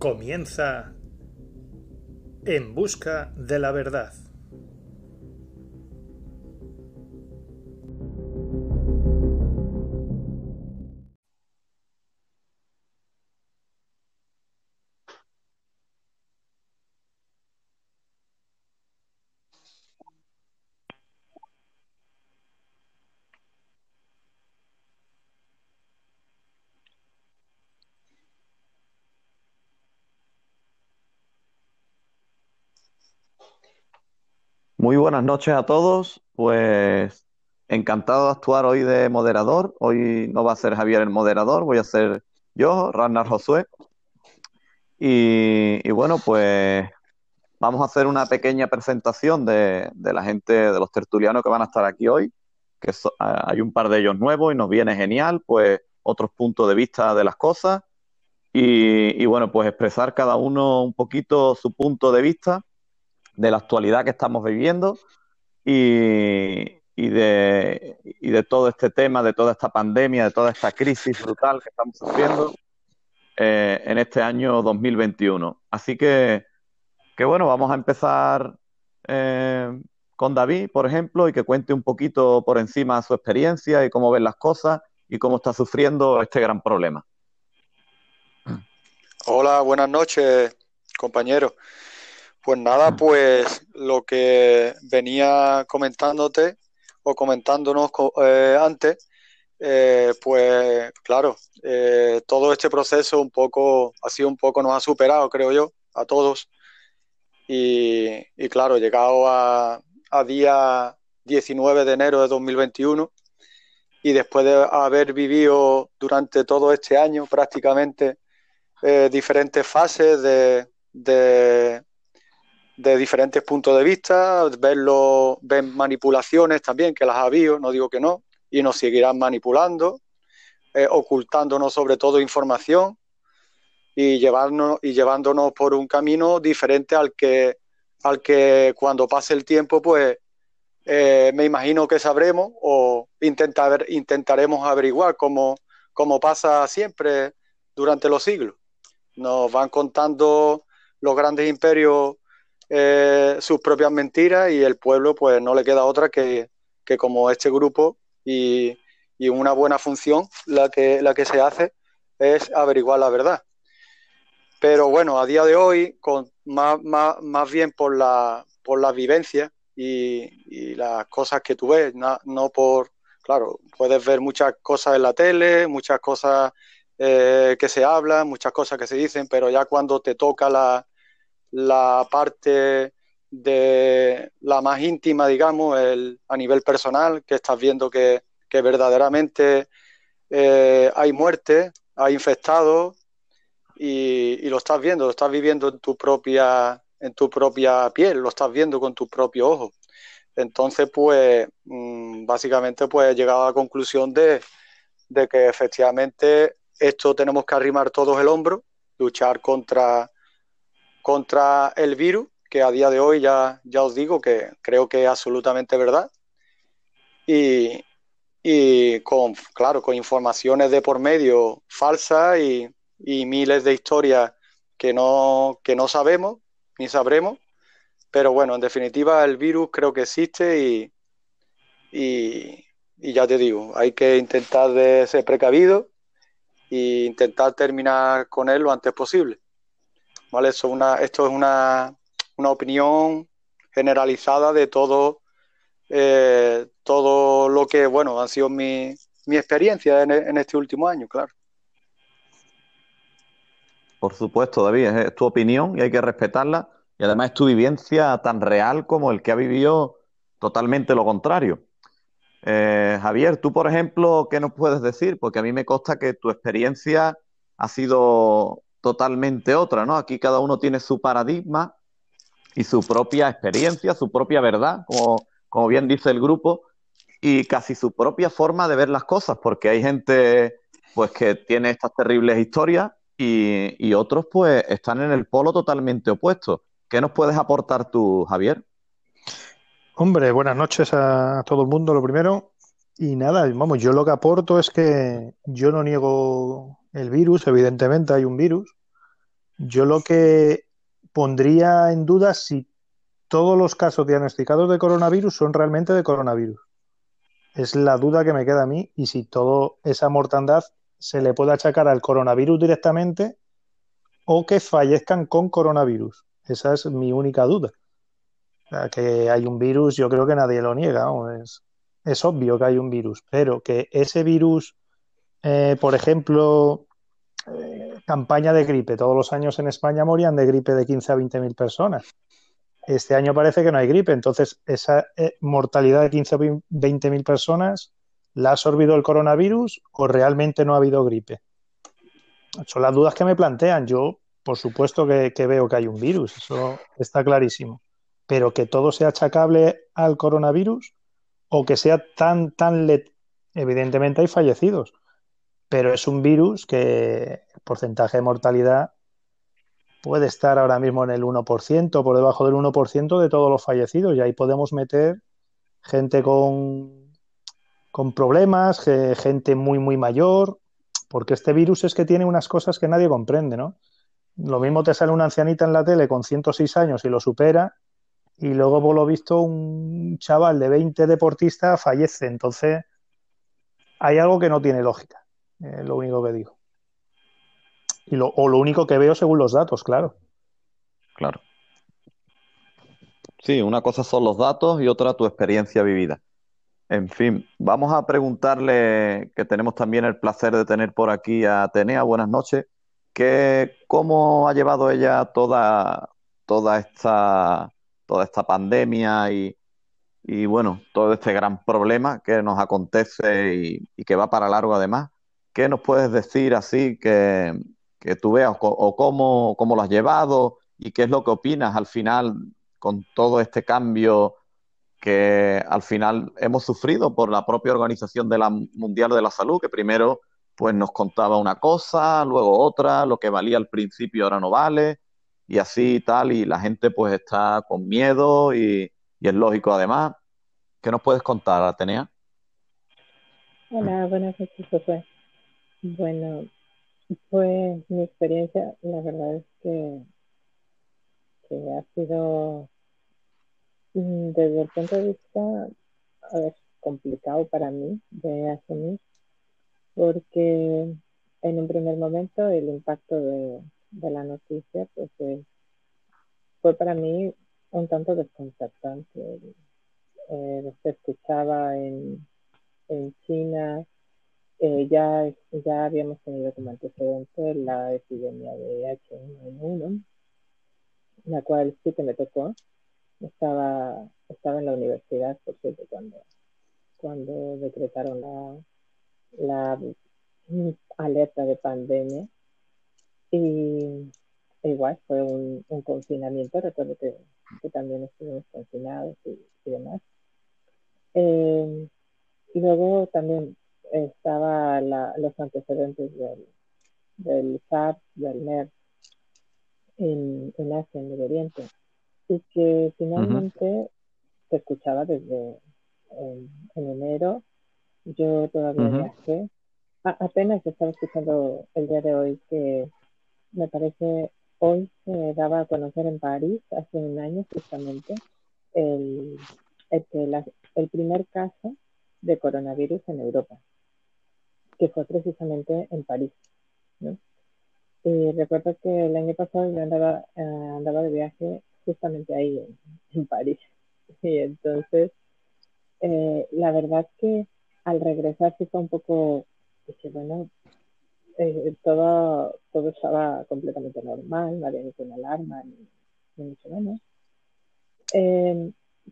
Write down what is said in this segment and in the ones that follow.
Comienza En Busca de la Verdad. Muy buenas noches a todos. Pues encantado de actuar hoy de moderador. Hoy no va a ser Javier el moderador, voy a ser yo, Ragnar Josué. Y, bueno, pues vamos a hacer una pequeña presentación de, de, la gente, de los tertulianos que van a estar aquí hoy, que so, hay un par de ellos nuevos y nos viene genial, pues otros puntos de vista de las cosas. Y bueno, pues expresar cada uno un poquito su punto de vista de la actualidad que estamos viviendo y, y, de, y, de, todo este tema, de toda esta pandemia, de toda esta crisis brutal que estamos sufriendo eh, en este año 2021. Así que, que bueno, vamos a empezar eh, con David, por ejemplo, y que cuente un poquito por encima su experiencia y cómo ven las cosas y cómo está sufriendo este gran problema. Hola, buenas noches, compañeros. Pues nada, pues lo que venía comentándote o comentándonos eh, antes, eh, pues claro, eh, todo este proceso un poco, ha sido un poco, nos ha superado, creo yo, a todos. Y, y claro, llegado a, a, día 19 de enero de 2021 y después de haber vivido durante todo este año prácticamente diferentes fases de, de de diferentes puntos de vista, verlo, ver manipulaciones también, que las ha habido, no digo que no, y nos seguirán manipulando, eh, ocultándonos sobre todo información y, llevarnos, y llevándonos por un camino diferente al que, al que cuando pase el tiempo, pues eh, me imagino que sabremos o intentar, intentaremos averiguar como, como pasa siempre durante los siglos. Nos van contando los grandes imperios eh, sus propias mentiras y el pueblo pues no le queda otra que, que como este grupo y, y, una buena función la que, la que se hace es averiguar la verdad. Pero bueno, a día de hoy, con más, más, más bien por la, por la vivencia y, y, las cosas que tú ves, no, no, por, claro, puedes ver muchas cosas en la tele, muchas cosas eh, que se hablan, muchas cosas que se dicen, pero ya cuando te toca la, la parte de la más íntima, digamos, el, a nivel personal, que estás viendo que, verdaderamente eh, hay muerte, hay infectados y, lo estás viendo, lo estás viviendo en tu propia en tu propia piel, lo estás viendo con tus propios ojos. Entonces, pues, mmm, básicamente, pues he llegado a la conclusión de que efectivamente esto tenemos que arrimar todos el hombro, luchar contra contra el virus, que a día de hoy ya, ya os digo que creo que es absolutamente verdad. Y, y con, claro, con informaciones de por medio falsas y, y miles de historias que no, que no sabemos ni sabremos. Pero bueno, en definitiva el virus creo que existe y, y, ya te digo, hay que intentar de ser precavido e intentar terminar con él lo antes posible. ¿Vale? Eso una, esto es una, una, opinión generalizada de todo, eh, todo lo que, bueno, han sido mi, mi experiencia en, en, este último año, claro. Por supuesto, David, es tu opinión y hay que respetarla. Y además es tu vivencia tan real como el que ha vivido totalmente lo contrario. Eh, Javier, tú, por ejemplo, ¿qué nos puedes decir? Porque a mí me consta que tu experiencia ha sido totalmente otra, ¿no? Aquí cada uno tiene su paradigma y su propia experiencia, su propia verdad, como, como bien dice el grupo, y casi su propia forma de ver las cosas, porque hay gente pues que tiene estas terribles historias y, y otros pues están en el polo totalmente opuesto. ¿Qué nos puedes aportar tú, Javier? Hombre, buenas noches a todo el mundo, lo primero. Y nada, vamos, yo lo que aporto es que yo no niego el virus, evidentemente hay un virus, Yo lo que pondría en duda si todos los casos diagnosticados de coronavirus son realmente de coronavirus. Es la duda que me queda a mí y si toda esa mortandad se le puede achacar al coronavirus directamente o que fallezcan con coronavirus. Esa es mi única duda. que hay un virus, yo creo que nadie lo niega. Es, es, obvio que hay un virus, pero que ese virus, eh, por ejemplo, eh, campaña de gripe, todos los años en España morían de gripe de 15 a 20 mil personas. Este año parece que no hay gripe, entonces esa eh, mortalidad de 15 o 20 mil personas la ha absorbido el coronavirus o realmente no ha habido gripe. Son las dudas que me plantean. Yo, por supuesto que, veo que hay un virus, eso está clarísimo. Pero que todo sea achacable al coronavirus o que sea tan, tan let... Evidentemente hay fallecidos, pero es un virus que el porcentaje de mortalidad puede estar ahora mismo en el 1%, por debajo del 1% de todos los fallecidos, y ahí podemos meter gente con, con problemas, gente muy, muy mayor, porque este virus es que tiene unas cosas que nadie comprende, ¿no? Lo mismo te sale una ancianita en la tele con 106 años y lo supera, y luego, por lo visto, un chaval de 20 deportistas fallece. Entonces, hay algo que no tiene lógica, es lo único que digo o lo único que veo según los datos, claro. Claro. Sí, una cosa son los datos y otra tu experiencia vivida. En fin, vamos a preguntarle, que tenemos también el placer de tener por aquí a Atenea, buenas noches, que cómo ha llevado ella toda, toda, esta, toda esta pandemia y, y, bueno, todo este gran problema que nos acontece y, y, que va para largo además. ¿Qué nos puedes decir así que, que tú veas o, cómo, cómo, lo has llevado y qué es lo que opinas al final con todo este cambio que al final hemos sufrido por la propia Organización de la Mundial de la Salud, que primero pues nos contaba una cosa, luego otra, lo que valía al principio ahora no vale, y así y tal, y la gente pues está con miedo y, es lógico además. ¿Qué nos puedes contar, Atenea? Hola, buenas noches, José. Bueno, pues mi experiencia, la verdad es que, ha sido mm, desde el punto de vista complicado para mí de asumir, porque en un primer momento el impacto de, la noticia pues fue para mí un tanto desconcertante. Eh, se escuchaba en China eh, ya, ya habíamos tenido como antecedente la epidemia de H1N1, la cual sí que me tocó. Estaba, estaba en la universidad, por cierto, cuando, cuando decretaron la, la alerta de pandemia. Y igual fue un, confinamiento, recuerdo que, también estuvimos confinados y, demás. Eh, y luego también estaba los antecedentes del, del SARS, del MERS en, en Asia, en el Oriente, y que finalmente se escuchaba desde en, enero. Yo todavía viajé. apenas estaba escuchando el día de hoy que me parece hoy se daba a conocer en París, hace un año justamente, el, el, el primer caso de coronavirus en Europa que fue precisamente en París. Y recuerdo que el año pasado yo andaba, eh, andaba de viaje justamente ahí en, París. Y entonces, eh, la verdad que al regresar sí fue un poco, dije, bueno, eh, todo, estaba completamente normal, no había ninguna alarma, ni, mucho menos.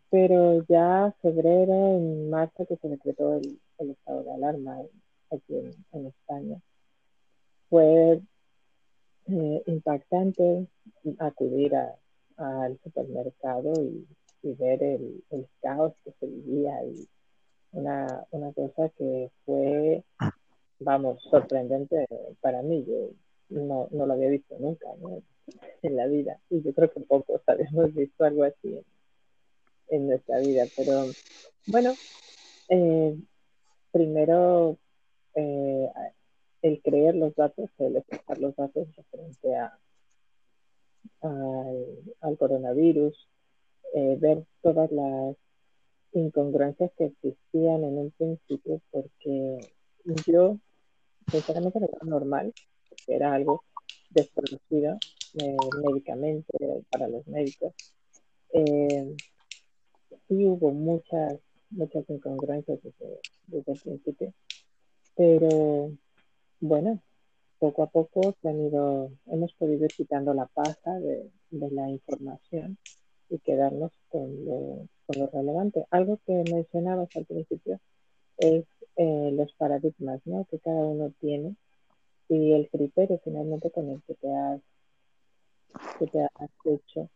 pero ya febrero, en marzo, que se decretó el estado de alarma aquí en, España. Fue eh, impactante acudir al supermercado y, ver el, caos que se vivía y una, cosa que fue, vamos, sorprendente para mí. Yo no, lo había visto nunca en la vida y yo creo que pocos habíamos visto algo así en, nuestra vida. Pero bueno, eh, primero eh, el creer los datos, el expresar los datos referente a, al, coronavirus, eh, ver todas las incongruencias que existían en un principio, porque yo sinceramente era normal, porque era algo desconocido eh, médicamente para los médicos. Eh, sí hubo muchas, muchas incongruencias desde el principio, pero bueno, poco a poco se han ido, hemos podido ir quitando la paja de, la información y quedarnos con lo, con lo, relevante. Algo que mencionabas al principio es eh, los paradigmas ¿no? que cada uno tiene y el criterio finalmente con el que te has, que te has hecho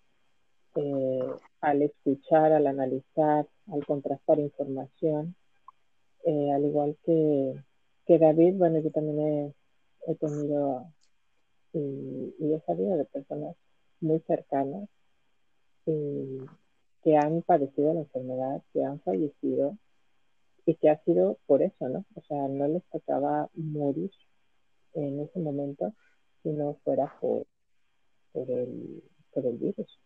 eh, al escuchar, al analizar, al contrastar información, eh, al igual que, que David, bueno, yo también he tenido y, he sabido de personas muy cercanas que han padecido la enfermedad, que han fallecido y que ha sido por eso, ¿no? O sea, no les tocaba morir en ese momento si no fuera por, por, el, por el virus.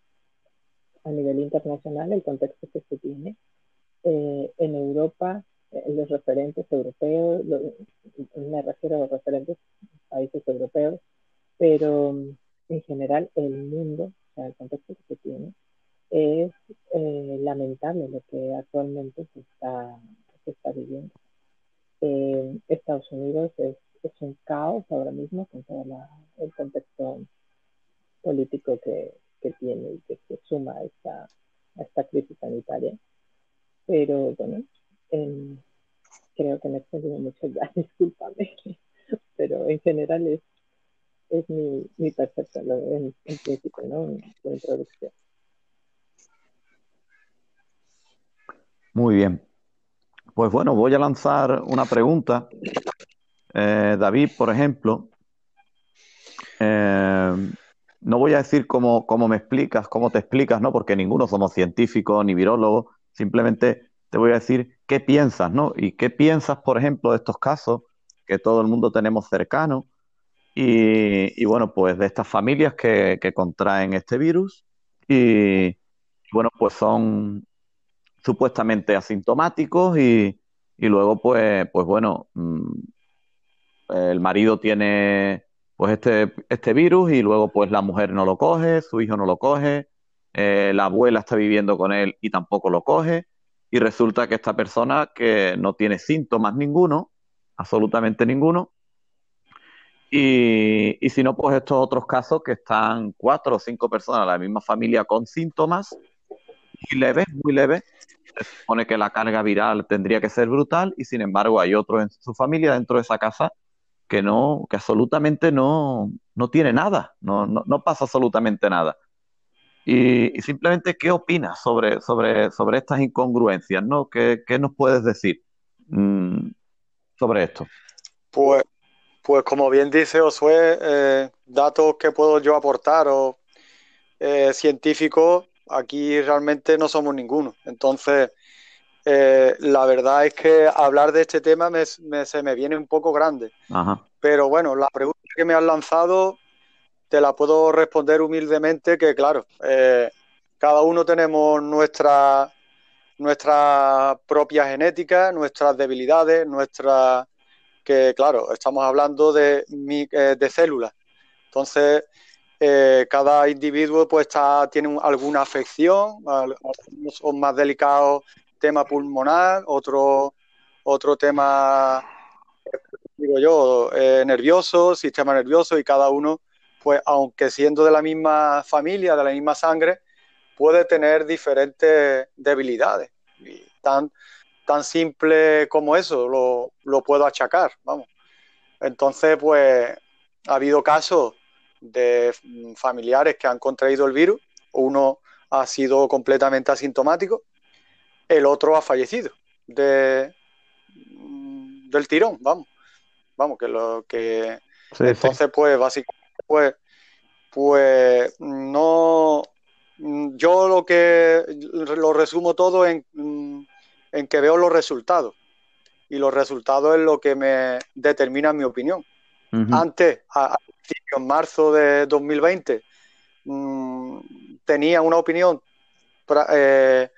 A nivel internacional, el contexto que se tiene eh, en Europa los referentes europeos, me refiero a los referentes países europeos, pero mm, en general el mundo, o sea, el contexto que tiene, es eh, lamentable lo que actualmente se está, se está viviendo. Eh, Estados Unidos es, es, un caos ahora mismo con todo el contexto político que, que, tiene y que se suma a esta, a esta crisis sanitaria. Pero bueno, creo que me he extendido mucho ya, discúlpame, pero en general es, es mi, mi percepción en, en, principio, ¿no? La introducción. Muy bien. Pues bueno, voy a lanzar una pregunta. Eh, David, por ejemplo, eh, no voy a decir cómo, cómo, me explicas, cómo te explicas, ¿no? Porque ninguno somos científicos ni virólogos. Simplemente te voy a decir qué piensas, ¿no? Y qué piensas, por ejemplo, de estos casos que todo el mundo tenemos cercanos y, bueno, pues de estas familias que, contraen este virus. Y, bueno, pues son supuestamente asintomáticos y, luego pues, pues bueno, mm, el marido tiene pues este, este virus y luego pues la mujer no lo coge, su hijo no lo coge, eh, la abuela está viviendo con él y tampoco lo coge y resulta que esta persona que no tiene síntomas ninguno, absolutamente ninguno, y, si no, pues estos otros casos que están cuatro o cinco personas de la misma familia con síntomas muy leves, muy leves, se supone que la carga viral tendría que ser brutal y sin embargo hay otro en su familia dentro de esa casa que no, que absolutamente no, no tiene nada, no, no pasa absolutamente nada. Y, simplemente, ¿qué opinas sobre, sobre, sobre estas incongruencias? ¿no? ¿Qué, nos puedes decir mm, sobre esto? Pues, pues como bien dice Josué, eh, datos que puedo yo aportar o eh, científicos, aquí realmente no somos ninguno. Entonces, eh, la verdad es que hablar de este tema se me viene un poco grande. Pero bueno, la pregunta que me has lanzado te la puedo responder humildemente que, claro, eh, cada uno tenemos nuestra, nuestra propia genética, nuestras debilidades, nuestra que, claro, estamos hablando de, eh, de células. Entonces, eh, cada individuo pues está, tiene alguna afección, algunos son más delicados, tema pulmonar, otro, otro tema, digo yo, nervioso, sistema nervioso, y cada uno pues aunque siendo de la misma familia, de la misma sangre, puede tener diferentes debilidades. Y tan, tan simple como eso lo, puedo achacar, vamos. Entonces, pues ha habido casos de familiares que han contraído el virus, uno ha sido completamente asintomático, el otro ha fallecido de, del tirón, vamos. Vamos, que lo que entonces, pues básicamente pues, pues no. Yo lo que lo resumo todo en, en que veo los resultados. Y los resultados es lo que me determina mi opinión. Antes, a, en marzo de 2020, mm, tenía una opinión eh,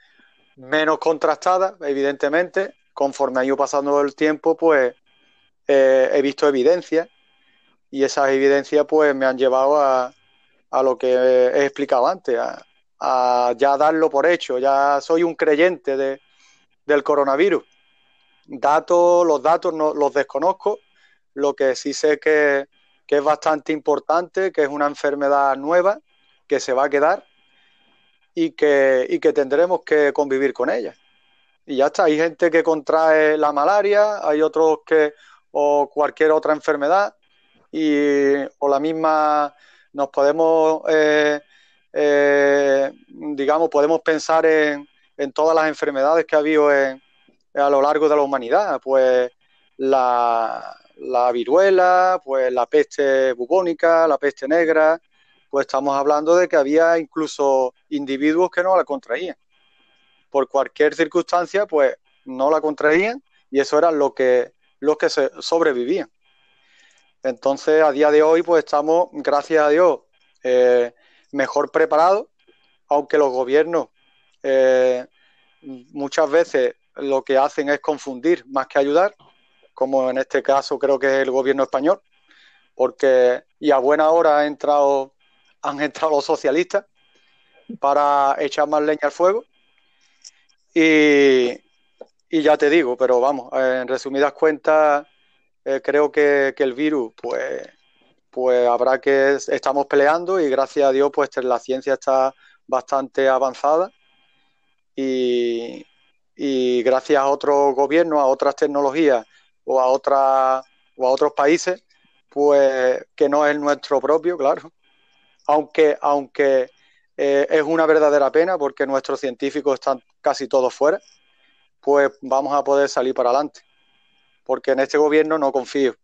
menos contrastada, evidentemente. Conforme ha ido pasando el tiempo, pues eh, he visto evidencias y esas evidencias pues me han llevado a, a lo que he explicado antes, a, ya darlo por hecho, ya soy un creyente de, del coronavirus. Datos, los datos no los desconozco, lo que sí sé que, que es bastante importante, que es una enfermedad nueva, que se va a quedar y que, y que tendremos que convivir con ella. Y ya está, hay gente que contrae la malaria, hay otros que, o cualquier otra enfermedad, y, o la misma, nos podemos, eh, eh, digamos, podemos pensar en, en, todas las enfermedades que ha habido en, a lo largo de la humanidad, pues la, la viruela, pues la peste bubónica, la peste negra, pues estamos hablando de que había incluso individuos que no la contraían. Por cualquier circunstancia, pues no la contraían y eso era lo que, los que se sobrevivían. Entonces, a día de hoy, pues estamos, gracias a Dios, eh, mejor preparados, aunque los gobiernos eh, muchas veces lo que hacen es confundir más que ayudar, como en este caso creo que es el gobierno español, porque y a buena hora han entrado los socialistas para echar más leña al fuego. Y, ya te digo, pero vamos, en resumidas cuentas, eh, creo que, el virus, pues, pues habrá que, estamos peleando y gracias a Dios, pues la ciencia está bastante avanzada y, y gracias a otros gobiernos, a otras tecnologías o a, otra, o a otros países, pues que no es nuestro propio, claro, aunque, aunque eh, es una verdadera pena porque nuestros científicos están casi todos fuera, pues vamos a poder salir para adelante. Porque en este gobierno no confío.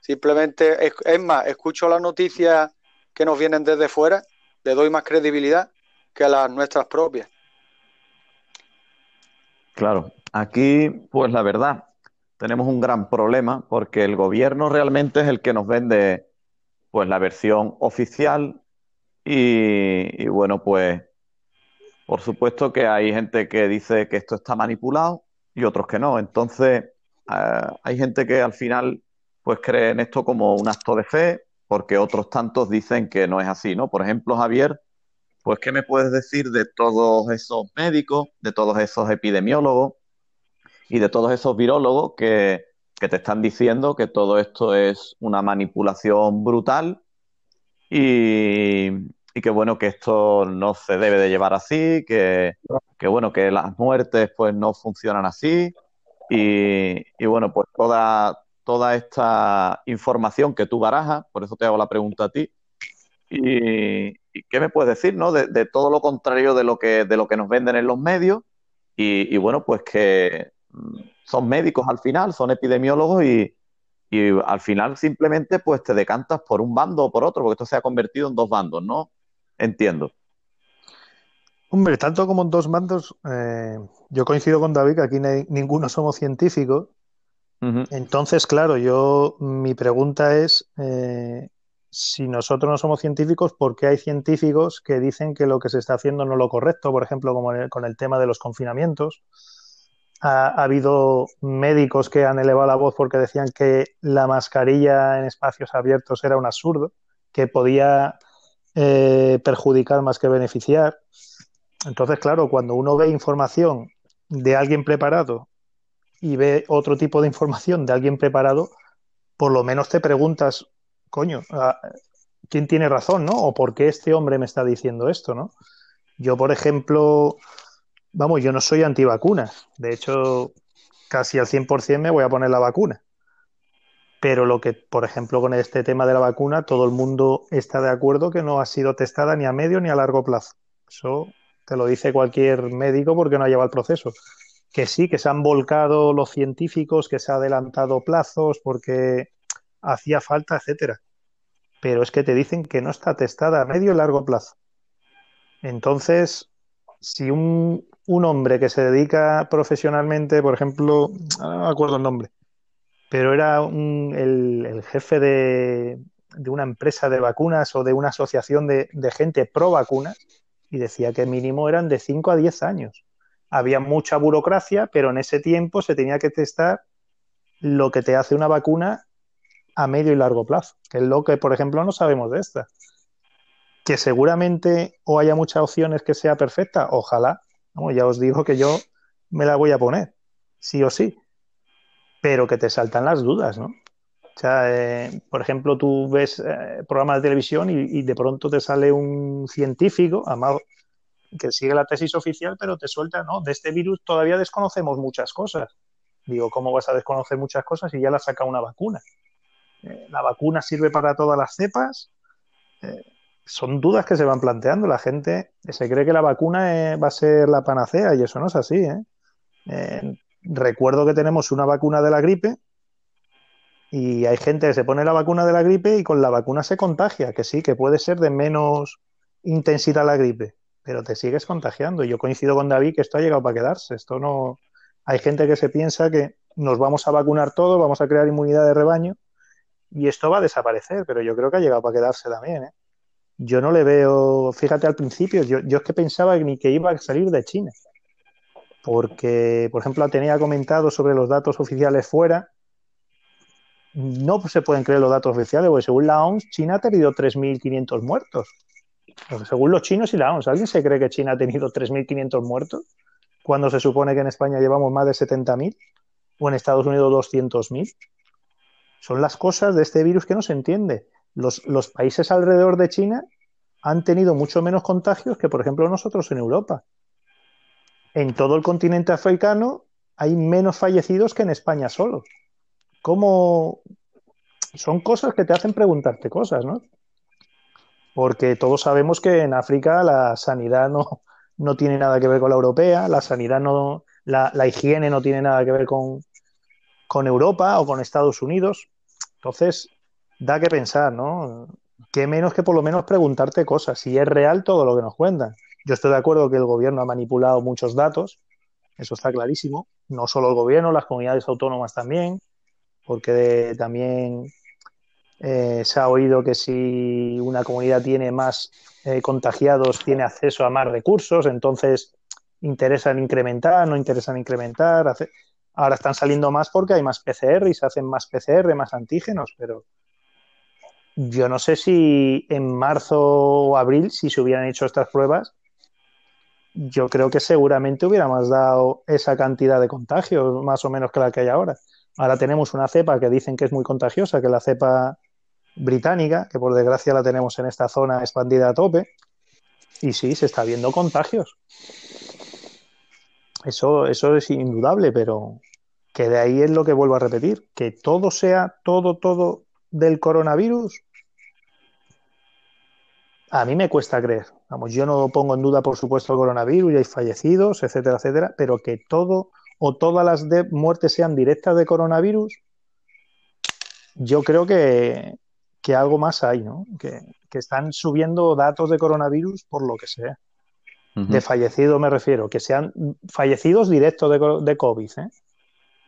Simplemente, es, más, escucho las noticias que nos vienen desde fuera, le doy más credibilidad que a las nuestras propias. Claro, aquí, pues la verdad, tenemos un gran problema porque el gobierno realmente es el que nos vende pues la versión oficial y, bueno, pues por supuesto que hay gente que dice que esto está manipulado y otros que no. Entonces, eh, hay gente que al final pues cree en esto como un acto de fe, porque otros tantos dicen que no es así, ¿no? Por ejemplo, Javier, pues ¿qué me puedes decir de todos esos médicos, de todos esos epidemiólogos y de todos esos virólogos que, que te están diciendo que todo esto es una manipulación brutal y, que bueno, que esto no se debe de llevar así, que, bueno, que las muertes pues no funcionan así y, bueno, pues toda, toda esta información que tú barajas, por eso te hago la pregunta a ti, y, qué me puedes decir, ¿no? De, todo lo contrario de lo que, de lo que nos venden en los medios y, y bueno, pues que mm, son médicos al final, son epidemiólogos y, y al final simplemente pues te decantas por un bando o por otro, porque esto se ha convertido en dos bandos, ¿no? Entiendo. Hombre, tanto como en dos bandos, eh, yo coincido con David que aquí ninguno somos científicos. Entonces, claro, yo mi pregunta es eh, si nosotros no somos científicos, ¿por qué hay científicos que dicen que lo que se está haciendo no es lo correcto? Por ejemplo, como con el tema de los confinamientos ha, habido médicos que han elevado la voz porque decían que la mascarilla en espacios abiertos era un absurdo, que podía eh, perjudicar más que beneficiar. Entonces, claro, cuando uno ve información de alguien preparado y ve otro tipo de información de alguien preparado, por lo menos te preguntas, coño, ¿quién tiene razón, no? ¿O por qué este hombre me está diciendo esto, no? Yo, por ejemplo, Vamos, yo no soy antivacunas. De hecho, casi al 100% me voy a poner la vacuna. Pero lo que, por ejemplo, con este tema de la vacuna, todo el mundo está de acuerdo que no ha sido testada ni a medio ni a largo plazo. Eso te lo dice cualquier médico porque no ha llevado el proceso. Que sí, que se han volcado los científicos, que se ha adelantado plazos porque hacía falta, etcétera. Pero es que te dicen que no está testada a medio y largo plazo. Entonces, si un, un hombre que se dedica profesionalmente, por ejemplo, no me acuerdo el nombre, pero era el, jefe de, de una empresa de vacunas o de una asociación de, de gente pro vacunas y decía que mínimo eran de 5 a 10 años. Había mucha burocracia, pero en ese tiempo se tenía que testar lo que te hace una vacuna a medio y largo plazo, que es lo que, por ejemplo, no sabemos de esta. Que seguramente o haya muchas opciones que sea perfecta, ojalá. ya os digo que yo me la voy a poner, sí o sí, pero que te saltan las dudas, ¿no? O sea, eh, por ejemplo, tú ves eh, programas de televisión y, de pronto te sale un científico, además que sigue la tesis oficial, pero te suelta, ¿no? De este virus todavía desconocemos muchas cosas. Digo, ¿cómo vas a desconocer muchas cosas si ya la saca una vacuna? Eh, ¿La vacuna sirve para todas las cepas? Eh, son dudas que se van planteando. La gente se cree que la vacuna va a ser la panacea y eso no es así. recuerdo que tenemos una vacuna de la gripe y hay gente que se pone la vacuna de la gripe y con la vacuna se contagia, que sí, que puede ser de menos intensidad la gripe, pero te sigues contagiando. Yo coincido con David que esto ha llegado para quedarse. Esto no. Hay gente que se piensa que nos vamos a vacunar todos, vamos a crear inmunidad de rebaño y esto va a desaparecer, pero yo creo que ha llegado para quedarse también. ¿eh? Yo no le veo, fíjate al principio, yo, yo es que pensaba ni que iba a salir de China, porque, por ejemplo, tenía comentado sobre los datos oficiales fuera, no se pueden creer los datos oficiales, porque según la OMS, China ha tenido 3.500 muertos. Según los chinos y la OMS, ¿alguien se cree que China ha tenido 3.500 muertos? Cuando se supone que en España llevamos más de 70.000 o en Estados Unidos 200.000. Son las cosas de este virus que no se entiende. Los, los, países alrededor de China han tenido mucho menos contagios que, por ejemplo, nosotros en Europa. En todo el continente africano hay menos fallecidos que en España solo. ¿Cómo? Son cosas que te hacen preguntarte cosas, ¿no? Porque todos sabemos que en África la sanidad no, no tiene nada que ver con la europea, la sanidad no, la, la higiene no tiene nada que ver con, con Europa o con Estados Unidos. Entonces, da que pensar, ¿no? Qué menos que por lo menos preguntarte cosas, si es real todo lo que nos cuentan. Yo estoy de acuerdo que el gobierno ha manipulado muchos datos, eso está clarísimo. No solo el gobierno, las comunidades autónomas también, porque también eh, se ha oído que si una comunidad tiene más eh, contagiados, tiene acceso a más recursos, entonces interesan incrementar, no interesan incrementar. Ahora están saliendo más porque hay más PCR y se hacen más PCR, más antígenos, pero yo no sé si en marzo o abril, si se hubieran hecho estas pruebas, yo creo que seguramente hubiéramos dado esa cantidad de contagios, más o menos que la que hay ahora. Ahora tenemos una cepa que dicen que es muy contagiosa, que es la cepa británica, que por desgracia la tenemos en esta zona expandida a tope. Y sí, se está viendo contagios. Eso, eso es indudable, pero que de ahí es lo que vuelvo a repetir, que todo sea, todo, todo del coronavirus, a mí me cuesta creer. Vamos, yo no pongo en duda, por supuesto, el coronavirus y hay fallecidos, etcétera, etcétera, pero que todo o todas las de muertes sean directas de coronavirus, yo creo que, que algo más hay, ¿no? Que, que, están subiendo datos de coronavirus por lo que sea. Uh -huh. De fallecidos me refiero, que sean fallecidos directos de, de COVID, ¿eh?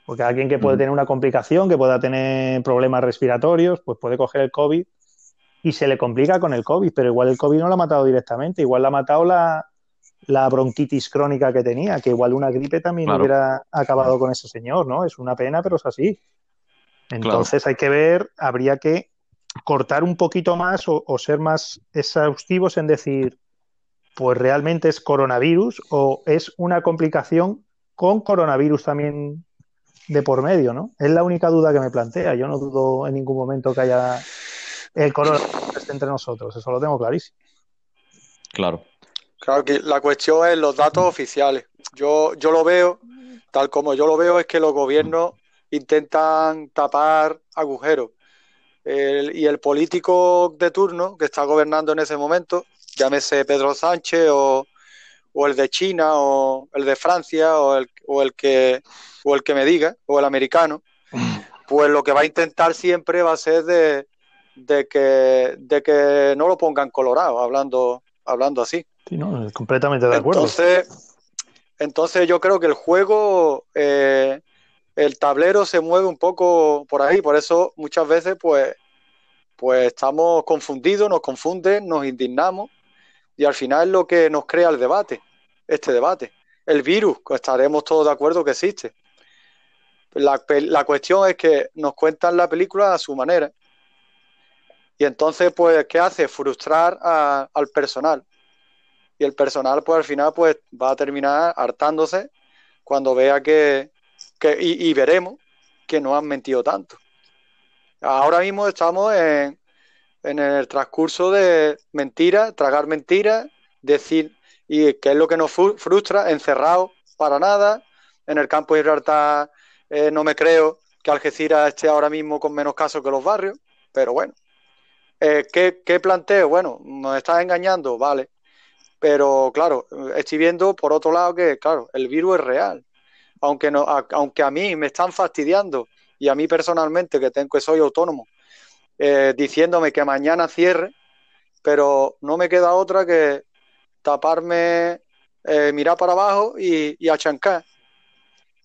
Porque alguien que puede uh -huh. tener una complicación, que pueda tener problemas respiratorios, pues puede coger el COVID y se le complica con el COVID, pero igual el COVID no lo ha matado directamente, igual la ha matado la, la bronquitis crónica que tenía, que igual una gripe también claro. hubiera acabado con ese señor, ¿no? Es una pena, pero es así. Entonces claro. hay que ver, habría que cortar un poquito más o, o, ser más exhaustivos en decir, pues realmente es coronavirus o es una complicación con coronavirus también de por medio, ¿no? Es la única duda que me plantea. Yo no dudo en ningún momento que haya el coronavirus entre nosotros, eso lo tengo clarísimo. Claro. Claro que la cuestión es los datos oficiales. Yo, yo lo veo, tal como yo lo veo, es que los gobiernos intentan tapar agujeros. El, y el político de turno que está gobernando en ese momento, llámese Pedro Sánchez o, o el de China o el de Francia o el, o el, que, o el que me diga, o el americano, pues lo que va a intentar siempre va a ser de, de, que, de que no lo pongan colorado, hablando, hablando así. Completamente de acuerdo. Entonces, entonces yo creo que el juego, eh, el tablero se mueve un poco por ahí, por eso muchas veces pues pues estamos confundidos, nos confunden, nos indignamos y al final es lo que nos crea el debate, este debate. El virus, estaremos todos de acuerdo que existe. La cuestión es que nos cuentan la película a su manera. Y entonces, pues, ¿qué hace? Frustrar al personal. Y el personal, pues, al final, pues, va a terminar hartándose cuando vea que, que y, veremos que no han mentido tanto. Ahora mismo estamos en, en el transcurso de mentiras, tragar mentiras, decir, y qué es lo que nos frustra, encerrados para nada, en el campo de Gibraltar eh, no me creo que Algeciras esté ahora mismo con menos casos que los barrios, pero bueno. Eh, ¿qué, planteo? Bueno, nos estás engañando, vale. Pero claro, estoy viendo por otro lado que, claro, el virus es real. Aunque, no, a, aunque a mí me están fastidiando y a mí personalmente, que, tengo, que soy autónomo, eh, diciéndome que mañana cierre, pero no me queda otra que taparme, mirar para abajo y, y achancar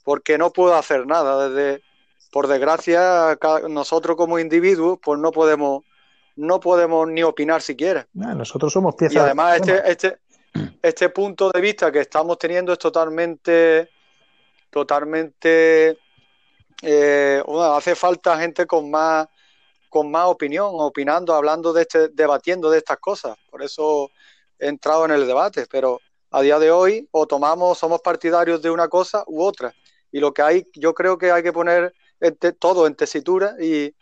porque no puedo hacer nada. Desde, por desgracia, nosotros como individuos, pues no podemos, no podemos ni opinar siquiera. nosotros somos piezas. Y además, este, este, este punto de vista que estamos teniendo es totalmente, totalmente. Eh, hace falta gente con más, con más opinión, opinando, hablando de este, debatiendo de estas cosas. Por eso he entrado en el debate, pero a día de hoy o tomamos, somos partidarios de una cosa u otra. Y lo que hay, yo creo que hay que poner todo en tesitura y,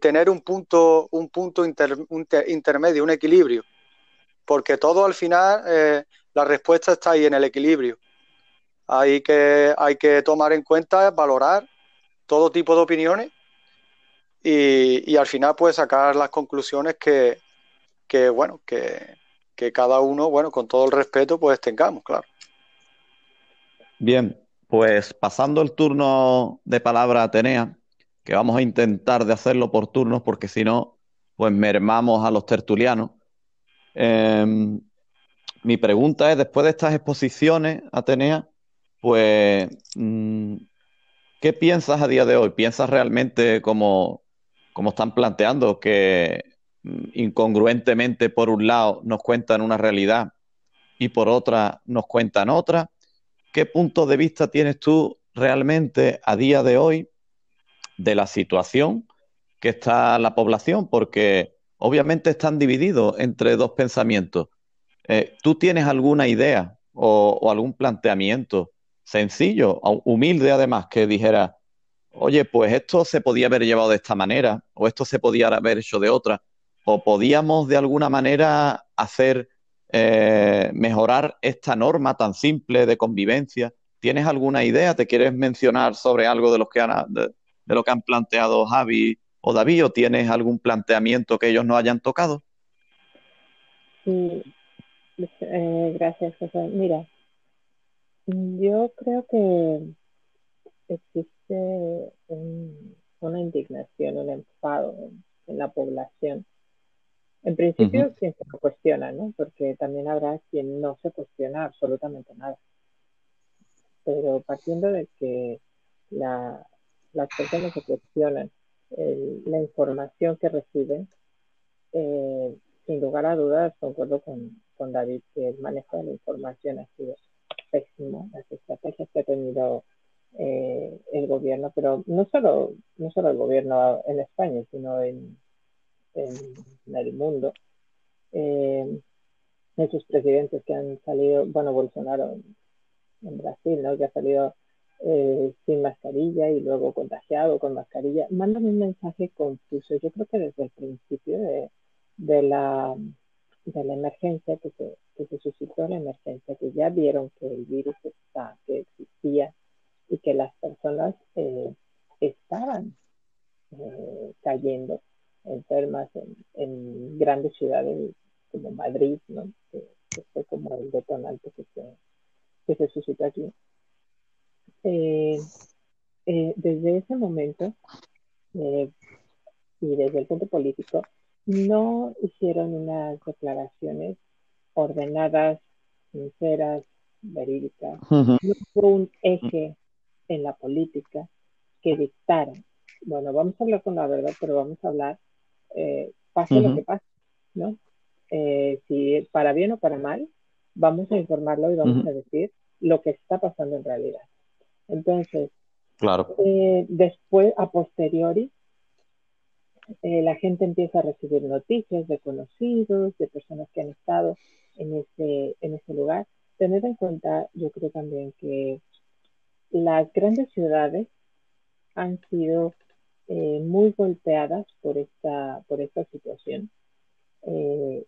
tener un punto, un punto intermedio, un equilibrio. Porque todo al final, eh, la respuesta está ahí en el equilibrio. Hay que, hay que tomar en cuenta, valorar todo tipo de opiniones y, al final pues sacar las conclusiones que, que bueno, que, que cada uno, bueno, con todo el respeto, pues tengamos, claro. Bien, pues pasando el turno de palabra a Atenea, que vamos a intentar de hacerlo por turnos, porque si no, pues mermamos a los tertulianos. Em, mi pregunta es, después de estas exposiciones, Atenea, pues, mm, ¿qué piensas a día de hoy? ¿Piensas realmente como, como están planteando, que mm, incongruentemente por un lado nos cuentan una realidad y por otra nos cuentan otra? ¿Qué punto de vista tienes tú realmente a día de hoy de la situación que está la población? Porque obviamente están divididos entre dos pensamientos. Eh, ¿Tú tienes alguna idea o, algún planteamiento sencillo, humilde además, que dijera, oye, pues esto se podía haber llevado de esta manera, o esto se podía haber hecho de otra, o podíamos de alguna manera hacer eh, mejorar esta norma tan simple de convivencia. ¿Tienes alguna idea? ¿Te quieres mencionar sobre algo de, los que han, de, lo que han planteado Javi o David? ¿O tienes algún planteamiento que ellos no hayan tocado? Sí, eh, gracias, José. Mira, yo creo que existe una indignación, un enfado en la población en principio, quien se cuestiona, ¿no? Porque también habrá quien no se cuestiona absolutamente nada. Pero partiendo de que la, las personas se cuestionan la información que reciben, eh, sin lugar a dudas, concuerdo con, con David que el manejo de la información ha sido pésimo, las estrategias que ha tenido eh, el gobierno, pero no solo, no solo el gobierno en España, sino en, en, el mundo. Eh, esos presidentes que han salido, bueno, Bolsonaro en, Brasil, ¿no? Que ha salido eh, sin mascarilla y luego contagiado con mascarilla, mandan un mensaje confuso. Yo creo que desde el principio de, de la, de la emergencia, que se, que se suscitó la emergencia, que ya vieron que el virus está, que existía y que las personas eh, estaban eh, cayendo enfermas en, grandes ciudades como Madrid, ¿no? que, fue como el detonante que se, que se suscitó aquí. Eh, eh, desde ese momento eh, y desde el punto político, no hicieron unas declaraciones ordenadas, sinceras, verídicas. No hubo un eje en la política que dictara, bueno, vamos a hablar con la verdad, pero vamos a hablar eh, pase lo que pase, ¿no? Eh, si para bien o para mal, vamos a informarlo y vamos a decir lo que está pasando en realidad. Entonces, claro. Eh, después, a posteriori, la gente empieza a recibir noticias de conocidos, de personas que han estado en ese, en ese lugar. Tener en cuenta, yo creo también que las grandes ciudades han sido eh, muy golpeadas por esta, por esta situación. Eh,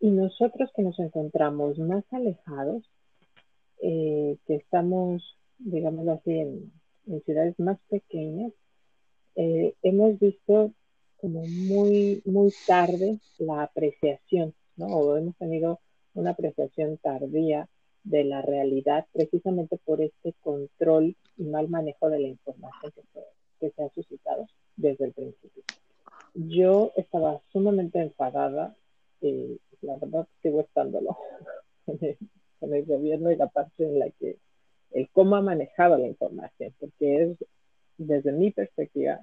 y nosotros que nos encontramos más alejados, eh, que estamos, digamos así, en, ciudades más pequeñas, hemos visto como muy, muy tarde la apreciación, ¿no? O hemos tenido una apreciación tardía de la realidad precisamente por este control y mal manejo de la información que se, que ha suscitado desde el principio. Yo estaba sumamente enfadada, y la verdad sigo estándolo, con el, gobierno y la parte en la que el cómo ha manejado la información, porque es desde mi perspectiva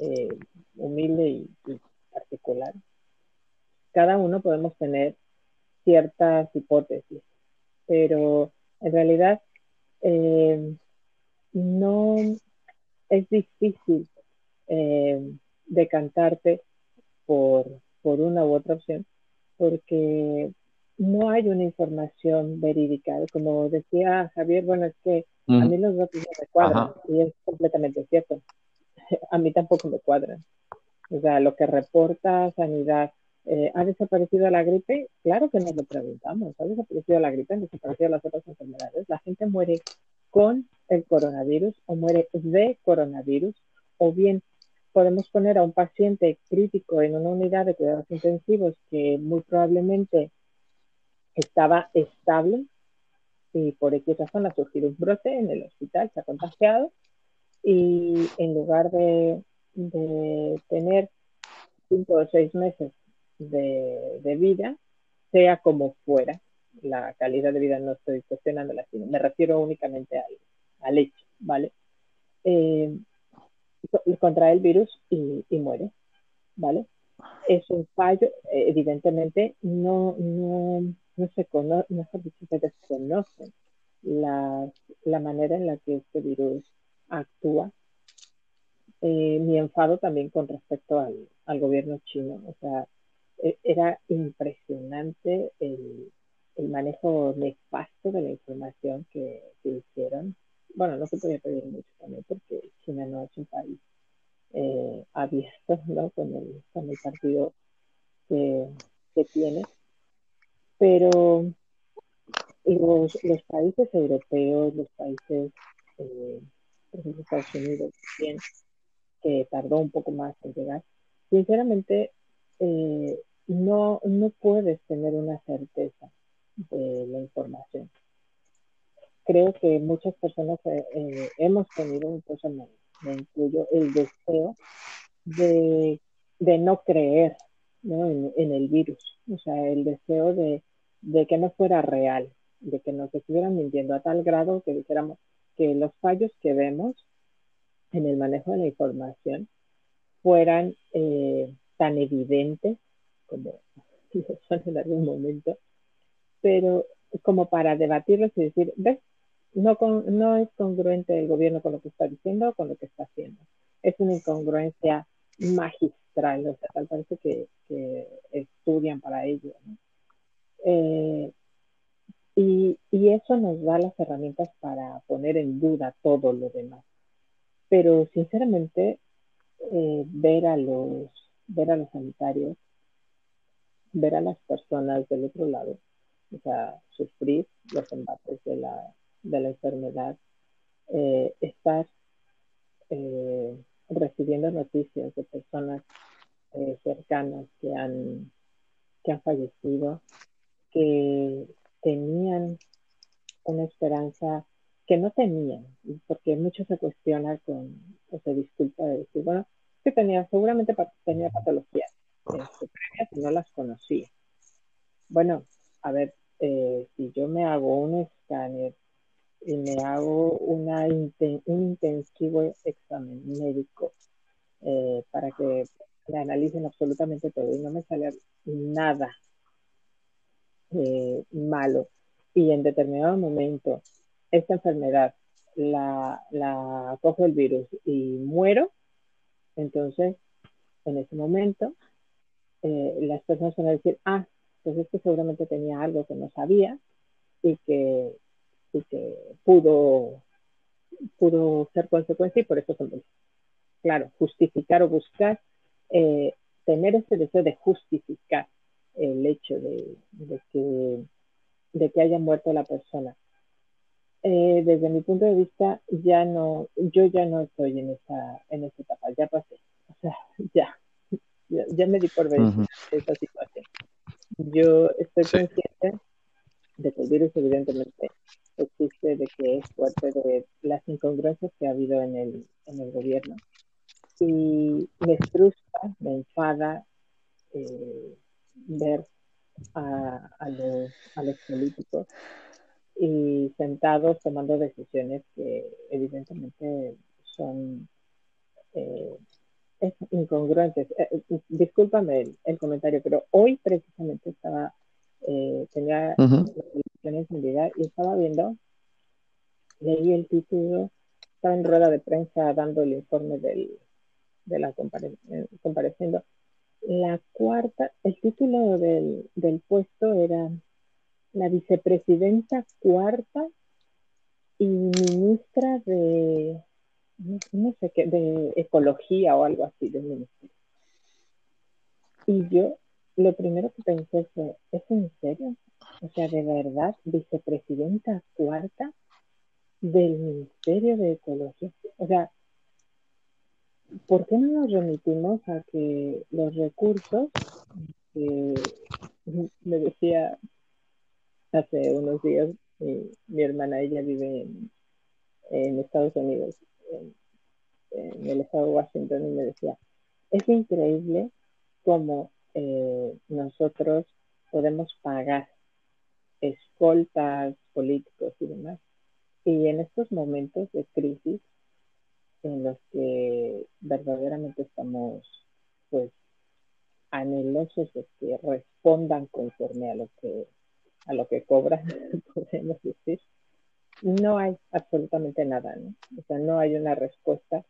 eh, humilde y, particular. Cada uno podemos tener ciertas hipótesis, pero en realidad eh, no es difícil eh, decantarte por, por una u otra opción porque no hay una información verídica. Como decía Javier, bueno, es que a mí los datos no me cuadran y es completamente cierto. A mí tampoco me cuadran. O sea, lo que reporta Sanidad, eh, ¿ha desaparecido la gripe? Claro que nos lo preguntamos. ¿Ha desaparecido la gripe? ¿Han desaparecido las otras enfermedades? La gente muere con el coronavirus o muere de coronavirus o bien podemos poner a un paciente crítico en una unidad de cuidados intensivos que muy probablemente estaba estable y por X razón ha surgido un brote en el hospital, se ha contagiado y en lugar de, tener cinco o seis meses de, vida, sea como fuera, la calidad de vida no estoy cuestionándola, sino me refiero únicamente al, al hecho, ¿vale? Eh, contrae el virus y, muere, ¿vale? Es un fallo, evidentemente no, no se conoce, mejor se desconoce la, la, manera en la que este virus actúa. Eh, mi enfado también con respecto al, al, gobierno chino, o sea, e, era impresionante el, el manejo nefasto de la información que, que hicieron bueno, no se podía pedir mucho también porque China no es un país eh, abierto ¿no? con, el, con el partido que, que tiene. Pero los, los países europeos, los países, eh, por ejemplo, Estados Unidos, que tardó un poco más en llegar, sinceramente eh, no, no puedes tener una certeza de la información. Creo que muchas personas eh, eh, hemos tenido, incluso me, me, incluyo, el deseo de, no creer En, el virus, o sea, el deseo de, que no fuera real, de que nos estuvieran mintiendo a tal grado que dijéramos que los fallos que vemos en el manejo de la información fueran eh, tan evidentes como son en algún momento, pero como para debatirlos y decir, ves, no, no es congruente el gobierno con lo que está diciendo o con lo que está haciendo. Es una incongruencia magistral, o sea, tal parece que, estudian para ello. Eh, y, eso nos da las herramientas para poner en duda todo lo demás. Pero sinceramente, eh, ver a los ver a los sanitarios, ver a las personas del otro lado, o sea, sufrir los embates de la de la enfermedad, eh, estar eh, recibiendo noticias de personas eh, cercanas que han, que han fallecido, que tenían una esperanza que no tenían, porque muchos se cuestionan con, o se disculpa de decir, bueno, que tenía, seguramente tenía patologías este, no las conocía. Bueno, a ver, si yo me hago un escáner y me hago una un intensivo examen médico eh, para que le analicen absolutamente todo y no me sale nada eh, malo. Y en determinado momento esta enfermedad la, la coge el virus y muero, entonces en ese momento eh, las personas van a decir, ah, pues es que seguramente tenía algo que no sabía y que, y que pudo, pudo ser consecuencia y por eso se Claro, justificar o buscar, eh, tener ese deseo de justificar el hecho de, que, de que haya muerto la persona. Eh, desde mi punto de vista, ya no, yo ya no estoy en esa, en etapa, ya pasé, o sea, ya, ya, me di por ver esa situación. Yo estoy consciente de que el virus evidentemente existe, de que es fuerte, de las incongruencias que ha habido en el, en el gobierno. Y me frustra, me enfada eh, ver a, a, los, a los políticos y sentados tomando decisiones que evidentemente son eh, incongruentes. Eh, eh, discúlpame el, comentario, pero hoy precisamente estaba, tenía la televisión encendida y estaba viendo, leí el título, estaba en rueda de prensa dando el informe del, de la compareciendo. La cuarta, el título del, del puesto era la vicepresidenta cuarta y ministra de, no, sé qué, de ecología o algo así del ministerio. Y yo lo primero que pensé fue, ¿es en serio? O sea, de verdad, vicepresidenta cuarta del Ministerio de Ecología. O sea, ¿por qué no nos remitimos a que los recursos, me decía hace unos días, mi, hermana, ella vive en, Estados Unidos, en, el estado de Washington, y me decía, es increíble cómo eh, nosotros podemos pagar escoltas políticos y demás. Y en estos momentos de crisis en los que verdaderamente estamos pues anhelosos de que respondan conforme a lo que a lo que cobran, podemos decir, no hay absolutamente nada, ¿no? O sea, no hay una respuesta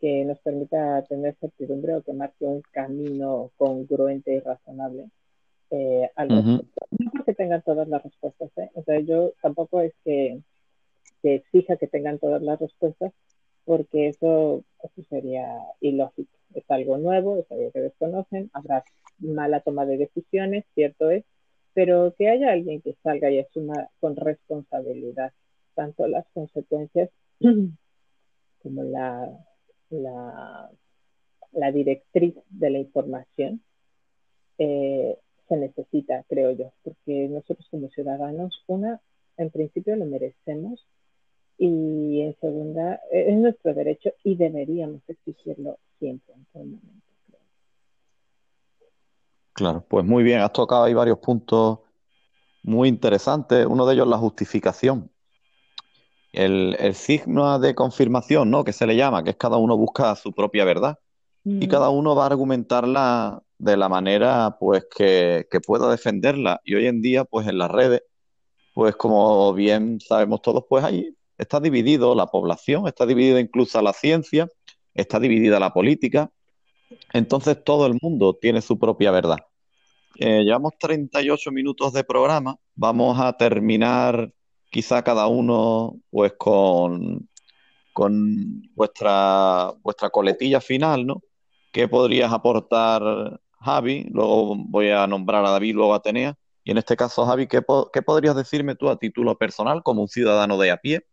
que nos permita tener certidumbre o que marque un camino congruente y razonable eh, al No porque tengan todas las respuestas, ¿eh? O sea, yo tampoco es que, que exija que tengan todas las respuestas, porque eso, eso sería ilógico. Es algo nuevo, es algo que desconocen, habrá mala toma de decisiones, cierto es, pero que haya alguien que salga y asuma con responsabilidad tanto las consecuencias como la, la, la directriz de la información eh, se necesita, creo yo, porque nosotros como ciudadanos, una, en principio lo merecemos y en segunda, es nuestro derecho y deberíamos exigirlo siempre, en todo momento. Claro, pues muy bien, has tocado ahí varios puntos muy interesantes. Uno de ellos la justificación. El, signo de confirmación, ¿no? Que se le llama, que es cada uno busca su propia verdad y cada uno va a argumentarla de la manera pues que, que, pueda defenderla. Y hoy en día, pues en las redes, pues como bien sabemos todos, pues ahí está dividido la población, está dividida incluso la ciencia, está dividida la política. Entonces todo el mundo tiene su propia verdad. Eh, llevamos 38 minutos de programa. Vamos a terminar quizá cada uno pues con, con vuestra, vuestra coletilla final, ¿no? ¿Qué podrías aportar, Javi? Luego voy a nombrar a David, luego a Atenea. Y en este caso, Javi, ¿qué, podrías decirme tú a título personal como un ciudadano de a pie?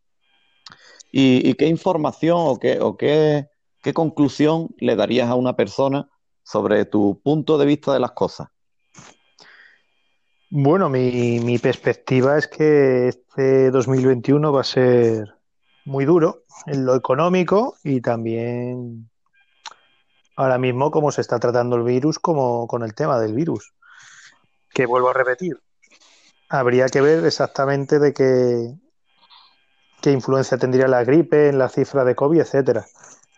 ¿Y, qué información o, qué, o qué, qué conclusión le darías a una persona sobre tu punto de vista de las cosas? Bueno, mi, perspectiva es que este 2021 va a ser muy duro en lo económico y también ahora mismo cómo se está tratando el virus como con el tema del virus. Que vuelvo a repetir, habría que ver exactamente de qué, qué influencia tendría la gripe en la cifra de COVID, etcétera.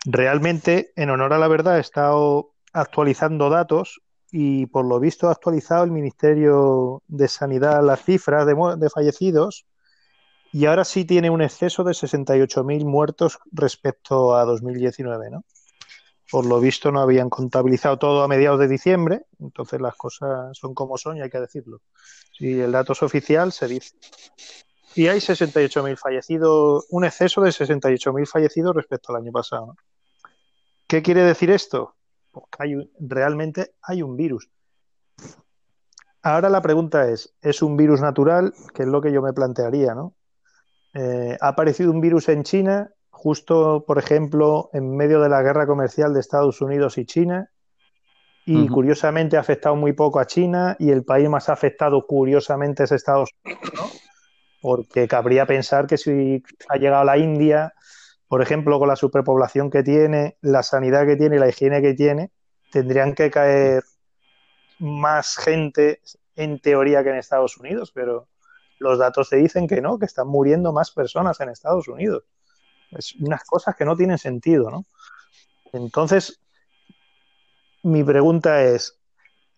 Realmente, en honor a la verdad, he estado actualizando datos y por lo visto ha actualizado el Ministerio de Sanidad las cifras de, fallecidos y ahora sí tiene un exceso de 68.000 muertos respecto a 2019, ¿no? Por lo visto no habían contabilizado todo a mediados de diciembre, entonces las cosas son como son y hay que decirlo. Si el dato es oficial, se dice. Y hay 68.000 fallecidos, un exceso de 68.000 fallecidos respecto al año pasado. ¿Qué quiere decir esto? Pues que hay, realmente hay un virus. Ahora la pregunta es, ¿es un virus natural? Que es lo que yo me plantearía, ¿no? Eh, ha aparecido un virus en China, justo, por ejemplo, en medio de la guerra comercial de Estados Unidos y China, y curiosamente ha afectado muy poco a China, y el país más afectado, curiosamente, es Estados Unidos, ¿no? Porque cabría pensar que si ha llegado a la India, por ejemplo, con la superpoblación que tiene, la sanidad que tiene y la higiene que tiene, tendrían que caer más gente en teoría que en Estados Unidos, pero los datos te dicen que no, que están muriendo más personas en Estados Unidos. Es unas cosas que no tienen sentido, ¿no? Entonces, mi pregunta es,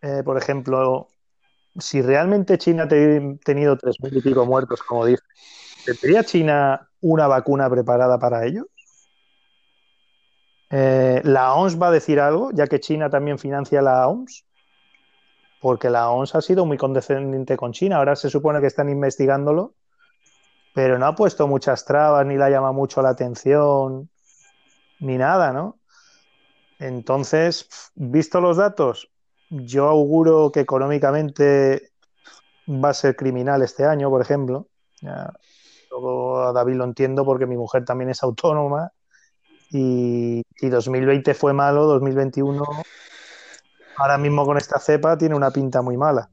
eh, por ejemplo, si realmente China ha te- tenido tres mil y pico muertos, como dice, ¿tendría China una vacuna preparada para ello? Eh, ¿La OMS va a decir algo, ya que China también financia la OMS? Porque la OMS ha sido muy condescendiente con China. Ahora se supone que están investigándolo, pero no ha puesto muchas trabas, ni la llama mucho la atención, ni nada, ¿no? Entonces, visto los datos, yo auguro que económicamente va a ser criminal este año, por ejemplo. A David lo entiendo porque mi mujer también es autónoma y, y 2020 fue malo, 2021 ahora mismo con esta cepa tiene una pinta muy mala.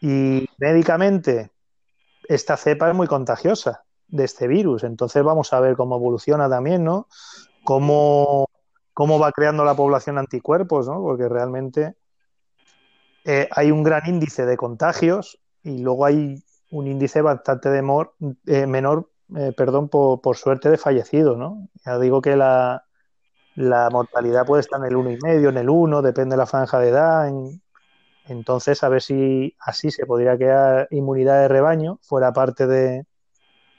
Y médicamente, esta cepa es muy contagiosa de este virus, entonces vamos a ver cómo evoluciona también, ¿no? Cómo, cómo va creando la población anticuerpos, ¿no? Porque realmente eh, hay un gran índice de contagios y luego hay un índice bastante de eh, menor, eh, perdón, por, suerte de fallecidos, ¿no? Ya digo que la, mortalidad puede estar en el 1,5, en el 1, depende de la franja de edad. en- entonces, a ver si así se podría crear inmunidad de rebaño, fuera parte de,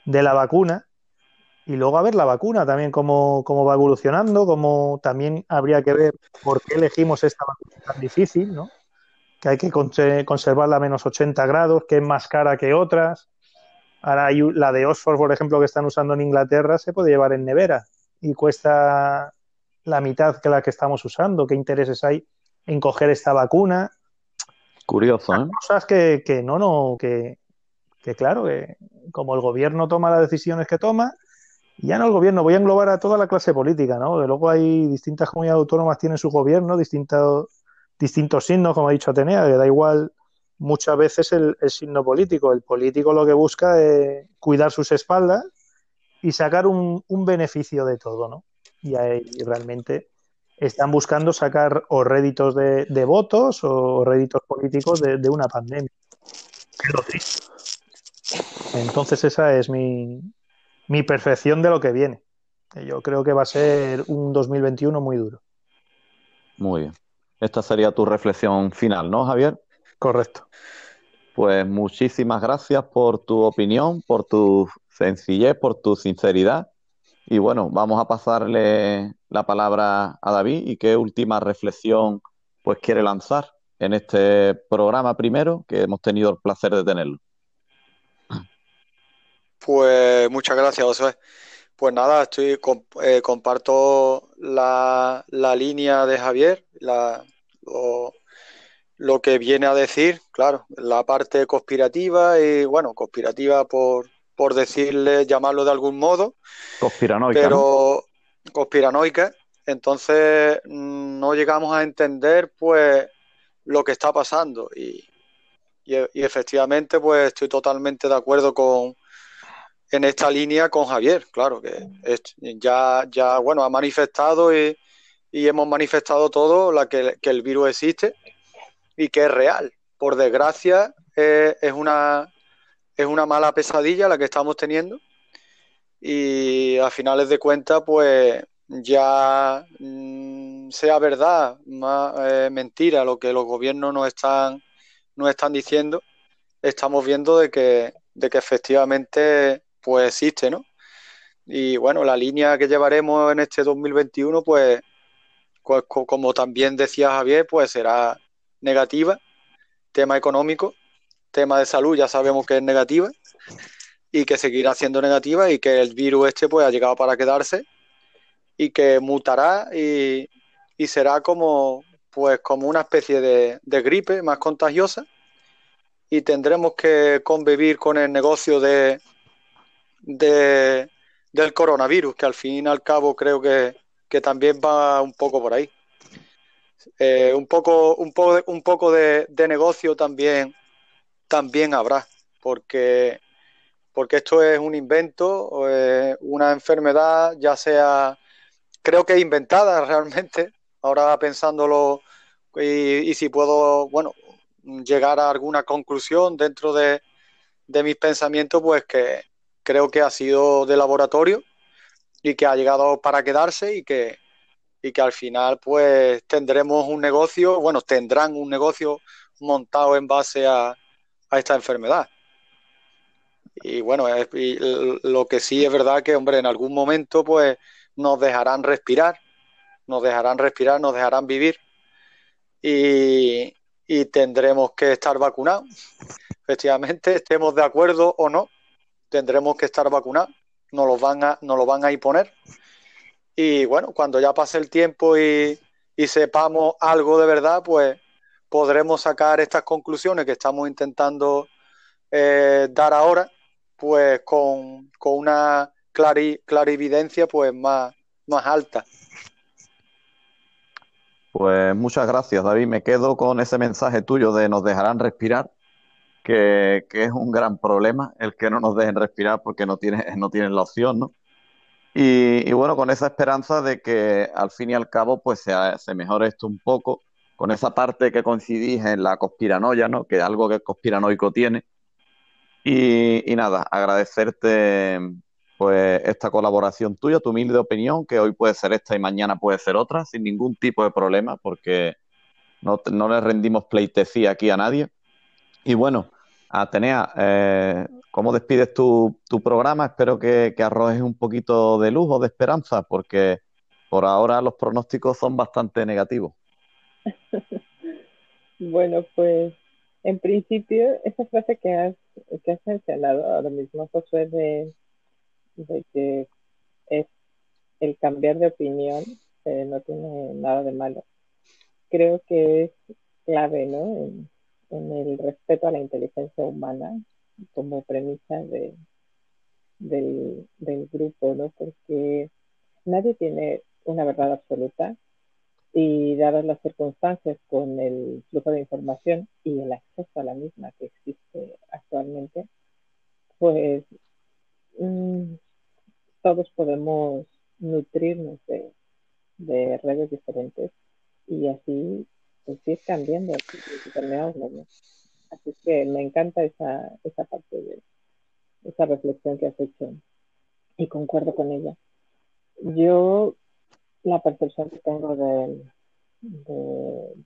de la vacuna. Y luego a ver la vacuna también cómo, cómo va evolucionando, cómo también habría que ver por qué elegimos esta vacuna tan difícil, ¿no? Que hay que conse- conservarla a menos 80 grados, que es más cara que otras. Ahora hay la de Oxford, por ejemplo, que están usando en Inglaterra, se puede llevar en nevera y cuesta la mitad que la que estamos usando. ¿Qué intereses hay en coger esta vacuna? Curioso, ¿eh? Cosas que, que no, no, que, que claro, que como el gobierno toma las decisiones que toma, ya no el gobierno, voy a englobar a toda la clase política, ¿no? Que luego hay distintas comunidades autónomas tienen su gobierno, distintos, distintos signos, como ha dicho Atenea, que da igual muchas veces el, el signo político. El político lo que busca es cuidar sus espaldas y sacar un, un beneficio de todo, ¿no? Y ahí realmente están buscando sacar o réditos de, de votos o réditos políticos de, de una pandemia. Es lo triste. Entonces esa es mi, mi percepción de lo que viene. Yo creo que va a ser un 2021 muy duro. Muy bien. Esta sería tu reflexión final, ¿no, Javier? Correcto. Pues muchísimas gracias por tu opinión, por tu sencillez, por tu sinceridad. Y bueno, vamos a pasarle la palabra a David y qué última reflexión pues quiere lanzar en este programa primero, que hemos tenido el placer de tenerlo. Pues muchas gracias, José. Pues nada, estoy eh, comparto la, la línea de Javier, la, lo, lo que viene a decir, claro, la parte conspirativa y bueno, conspirativa por, por decirle, llamarlo de algún modo, Conspiranoica, ¿no? pero conspiranoica. Entonces mm, no llegamos a entender pues lo que está pasando y, y, y efectivamente pues estoy totalmente de acuerdo con en esta línea con Javier, claro, que ya, ya bueno, ha manifestado y, y hemos manifestado todo la que, que el virus existe y que es real. Por desgracia, eh, es una es una mala pesadilla la que estamos teniendo y a finales de cuentas, pues ya mm, sea verdad, más eh, mentira lo que los gobiernos nos están, nos están diciendo, estamos viendo de que, de que efectivamente pues existe, ¿no? Y bueno, la línea que llevaremos en este 2021, pues, pues como también decía Javier, pues será negativa, tema económico, tema de salud ya sabemos que es negativa y que seguirá siendo negativa y que el virus este pues ha llegado para quedarse y que mutará y, será como pues como una especie de, gripe más contagiosa y tendremos que convivir con el negocio de, de del coronavirus, que al fin y al cabo creo que, también va un poco por ahí. Eh, un poco, un poco, un poco de, negocio también, también habrá, porque, porque esto es un invento, una enfermedad, ya sea creo que inventada realmente, ahora pensándolo y, si puedo, bueno, llegar a alguna conclusión dentro de, mis pensamientos, pues que creo que ha sido de laboratorio y que ha llegado para quedarse y que, y que al final pues tendremos un negocio, bueno, tendrán un negocio montado en base a, a esta enfermedad. Y bueno, lo que sí es verdad que, hombre, en algún momento pues nos dejarán respirar, nos dejarán respirar, nos dejarán vivir y, tendremos que estar vacunados. Efectivamente, estemos de acuerdo o no, tendremos que estar vacunados, nos lo van a, nos lo van a imponer. Y bueno, cuando ya pase el tiempo y, sepamos algo de verdad, pues podremos sacar estas conclusiones que estamos intentando eh, dar ahora, pues con, con una clarividencia pues más, más alta. Pues muchas gracias, David. Me quedo con ese mensaje tuyo de nos dejarán respirar, que, es un gran problema el que no nos dejen respirar porque no tienen, no tienen la opción, ¿no? Y, bueno, con esa esperanza de que al fin y al cabo pues se, se mejore esto un poco, con esa parte que coincidís en la conspiranoia, ¿no? Que algo que el conspiranoico tiene. Y, nada, agradecerte pues esta colaboración tuya, tu humilde opinión, que hoy puede ser esta y mañana puede ser otra, sin ningún tipo de problema, porque no, le rendimos pleitesía aquí a nadie. Y bueno, Atenea, eh, ¿cómo despides tu, programa? Espero que, arrojes un poquito de luz o de esperanza, porque por ahora los pronósticos son bastante negativos. bueno, pues en principio, esa frase que has, que has mencionado ahora mismo, Josué, de de que es el cambiar de opinión eh, no tiene nada de malo. Creo que es clave, ¿no? El respeto a la inteligencia humana como premisa de, del, grupo, ¿no? Porque nadie tiene una verdad absoluta y dadas las circunstancias con el flujo de información y el acceso a la misma que existe actualmente, pues Mm, todos podemos nutrirnos de, redes diferentes y así pues, ir cambiando determinados Así que me encanta esa, esa parte de esa reflexión que has hecho y concuerdo con ella. Yo, la percepción que tengo del,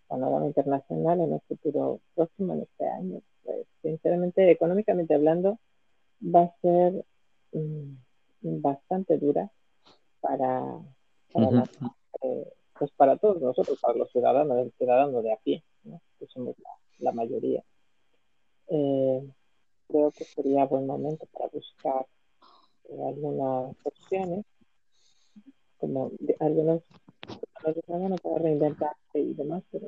panorama internacional en el futuro próximo, en este año, pues sinceramente, económicamente hablando, va a ser Mm, bastante dura para, eh, pues para todos nosotros, para los ciudadanos, el ciudadano de a pie, que somos la, mayoría. Eh, creo que sería buen momento para buscar eh, algunas opciones, como algunos, algunos para reinventarse y demás, pero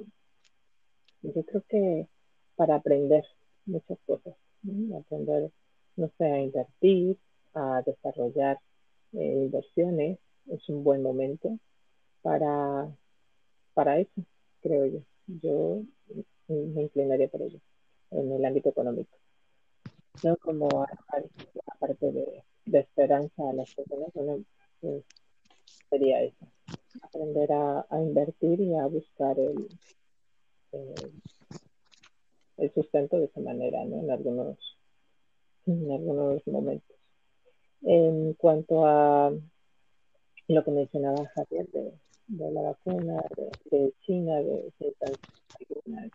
yo creo que para aprender muchas cosas, aprender, no sé, a invertir, a desarrollar eh, inversiones, es un buen momento para, para eso, creo yo. Yo me inclinaría por ello en el ámbito económico. No como aparte de, de esperanza a las personas, pues, sería eso. Aprender a, invertir y a buscar el, el sustento de esa manera, ¿no? En algunos, en algunos momentos. En cuanto a lo que mencionaba Javier de, de la vacuna de, China, de, de,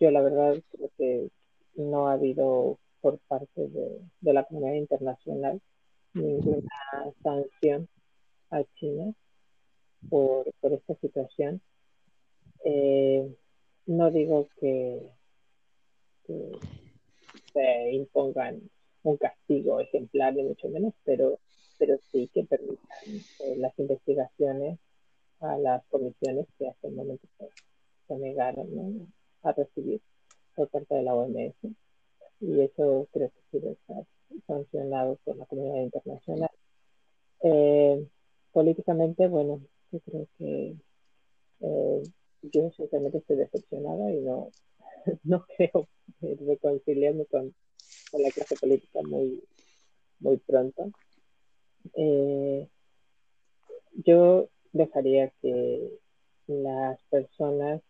Yo la verdad creo que no ha habido por parte de, de la comunidad internacional ninguna sanción a China por, por esta situación. Eh, no digo que, se impongan un castigo ejemplar, ni mucho menos, pero, pero sí que permitan eh, las investigaciones a las comisiones que hasta el momento se, negaron a recibir por parte de la OMS. Y eso creo que sí debe estar sancionado por la comunidad internacional. Eh, políticamente, bueno, yo creo que eh, yo sinceramente estoy decepcionada y no, no creo reconciliarme con, con la clase política muy, muy pronto. Eh, yo dejaría que las personas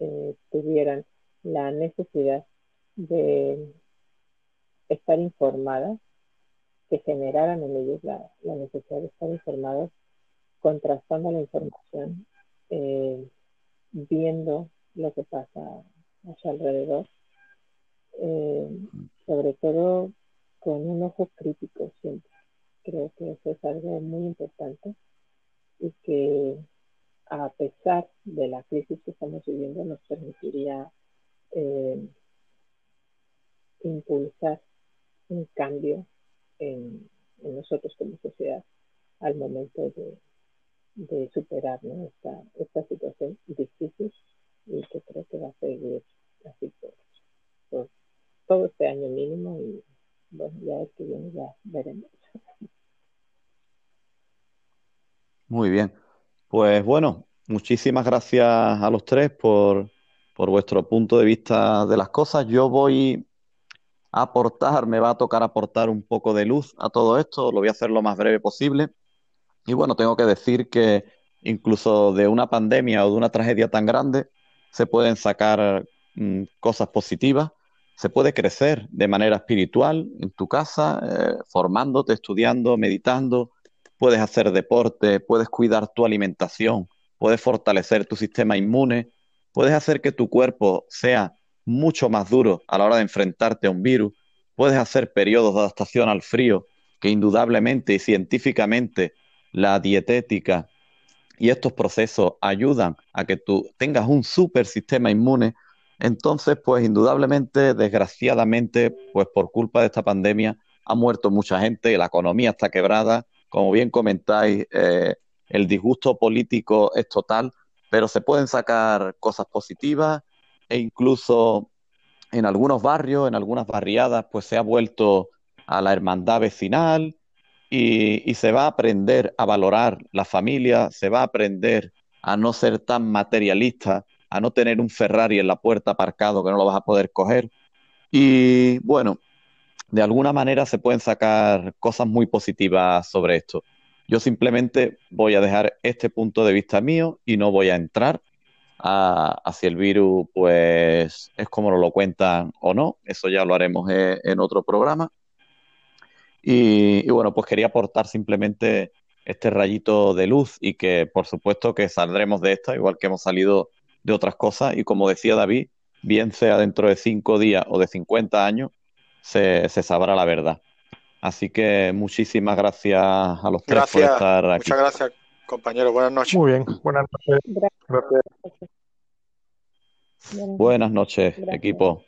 eh, tuvieran la necesidad de estar informadas, que generaran en ellos la, necesidad de estar informados contrastando la información, eh, viendo lo que pasa a su alrededor, eh, sobre todo con un ojo crítico siempre. Creo que eso es algo muy importante y que a pesar de la crisis que estamos viviendo nos permitiría eh, impulsar un cambio en, nosotros como sociedad al momento de, de superar esta, esta situación difícil y que creo que va a seguir así por, todo este año mínimo y bueno, ya el que viene ya veremos. Muy bien. Pues bueno, muchísimas gracias a los tres por, por vuestro punto de vista de las cosas. Yo voy a aportar, me va a tocar aportar un poco de luz a todo esto, lo voy a hacer lo más breve posible. Y bueno, tengo que decir que incluso de una pandemia o de una tragedia tan grande se pueden sacar mm, cosas positivas, se puede crecer de manera espiritual en tu casa, eh, formándote, estudiando, meditando, puedes hacer deporte, puedes cuidar tu alimentación, puedes fortalecer tu sistema inmune, puedes hacer que tu cuerpo sea mucho más duro a la hora de enfrentarte a un virus, puedes hacer periodos de adaptación al frío, que indudablemente y científicamente la dietética y estos procesos ayudan a que tú tengas un super sistema inmune, entonces, pues indudablemente, desgraciadamente, pues por culpa de esta pandemia ha muerto mucha gente, la economía está quebrada, como bien comentáis, eh, el disgusto político es total, pero se pueden sacar cosas positivas e incluso en algunos barrios, en algunas barriadas, pues se ha vuelto a la hermandad vecinal, y, se va a aprender a valorar la familia, se va a aprender a no ser tan materialista, a no tener un Ferrari en la puerta aparcado que no lo vas a poder coger. Y bueno, de alguna manera se pueden sacar cosas muy positivas sobre esto. Yo simplemente voy a dejar este punto de vista mío y no voy a entrar a, si el virus pues es como lo cuentan o no. Eso ya lo haremos en otro programa. Y, bueno, pues quería aportar simplemente este rayito de luz y que por supuesto que saldremos de esta, igual que hemos salido de otras cosas. Y como decía David, bien sea dentro de cinco días o de 50 años, se, sabrá la verdad. Así que muchísimas gracias a los tres por estar aquí. Muchas gracias, compañero. Buenas noches. Muy bien, buenas noches. Buenas noches, equipo.